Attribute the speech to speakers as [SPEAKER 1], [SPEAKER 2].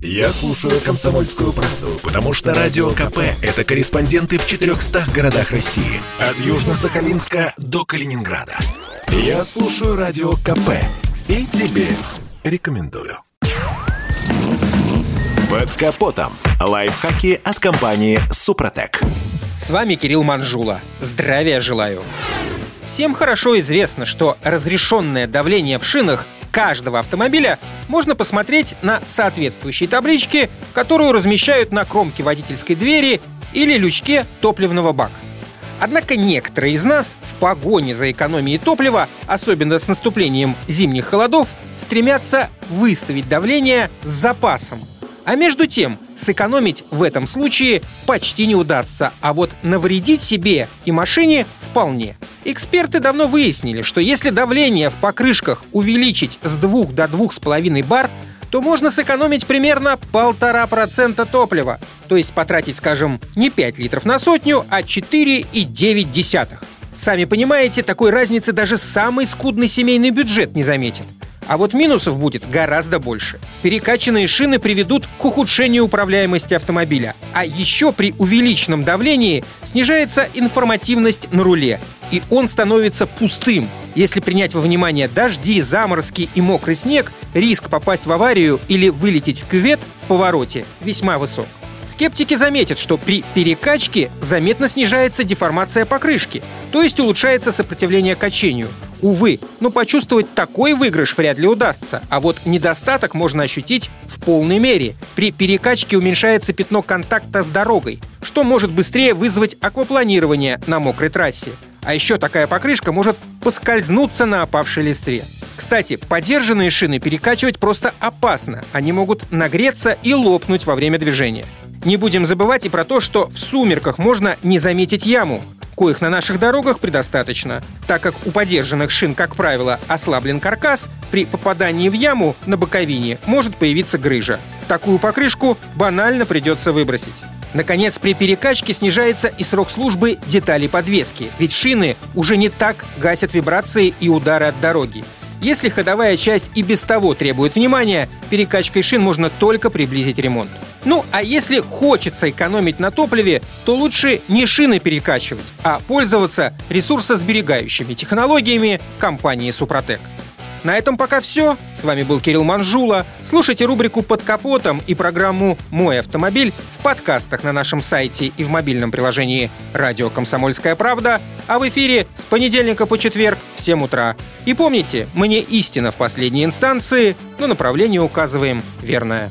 [SPEAKER 1] Я слушаю «Комсомольскую правду», потому что «Радио КП» — это корреспонденты в 400 городах России. От Южно-Сахалинска до Калининграда. Я слушаю «Радио КП» и тебе рекомендую. Под капотом. Лайфхаки от компании «Супротек».
[SPEAKER 2] С вами Кирилл Манжула. Здравия желаю. Всем хорошо известно, что разрешенное давление в шинах каждого автомобиля можно посмотреть на соответствующей табличке, которую размещают на кромке водительской двери или лючке топливного бака. Однако некоторые из нас в погоне за экономией топлива, особенно с наступлением зимних холодов, стремятся выставить давление с запасом. А между тем, сэкономить в этом случае почти не удастся, а вот навредить себе и машине вполне. Эксперты давно выяснили, что если давление в покрышках увеличить с 2 до 2,5 бар, то можно сэкономить примерно полтора процента топлива. То есть потратить, скажем, не 5 литров на сотню, а 4,9. Сами понимаете, такой разницы даже самый скудный семейный бюджет не заметит. А вот минусов будет гораздо больше. Перекачанные шины приведут к ухудшению управляемости автомобиля. А еще при увеличенном давлении снижается информативность на руле. И он становится пустым. Если принять во внимание дожди, заморозки и мокрый снег, риск попасть в аварию или вылететь в кювет в повороте весьма высок. Скептики заметят, что при перекачке заметно снижается деформация покрышки, то есть улучшается сопротивление качению. Увы, но почувствовать такой выигрыш вряд ли удастся, а вот недостаток можно ощутить в полной мере. При перекачке уменьшается пятно контакта с дорогой, что может быстрее вызвать аквапланирование на мокрой трассе. А еще такая покрышка может поскользнуться на опавшей листве. Кстати, подержанные шины перекачивать просто опасно. Они могут нагреться и лопнуть во время движения. Не будем забывать и про то, что в сумерках можно не заметить яму, коих на наших дорогах предостаточно, так как у подержанных шин, как правило, ослаблен каркас, при попадании в яму на боковине может появиться грыжа. Такую покрышку банально придется выбросить. Наконец, при перекачке снижается и срок службы деталей подвески, ведь шины уже не так гасят вибрации и удары от дороги. Если ходовая часть и без того требует внимания, перекачкой шин можно только приблизить ремонт. Ну, а если хочется экономить на топливе, то лучше не шины перекачивать, а пользоваться ресурсосберегающими технологиями компании «Супротек». На этом пока все. С вами был Кирилл Манжула. Слушайте рубрику «Под капотом» и программу «Мой автомобиль» в подкастах на нашем сайте и в мобильном приложении «Радио Комсомольская правда», а в эфире с понедельника по четверг в 7 утра. И помните, мы не истина в последней инстанции, но направление указываем верное.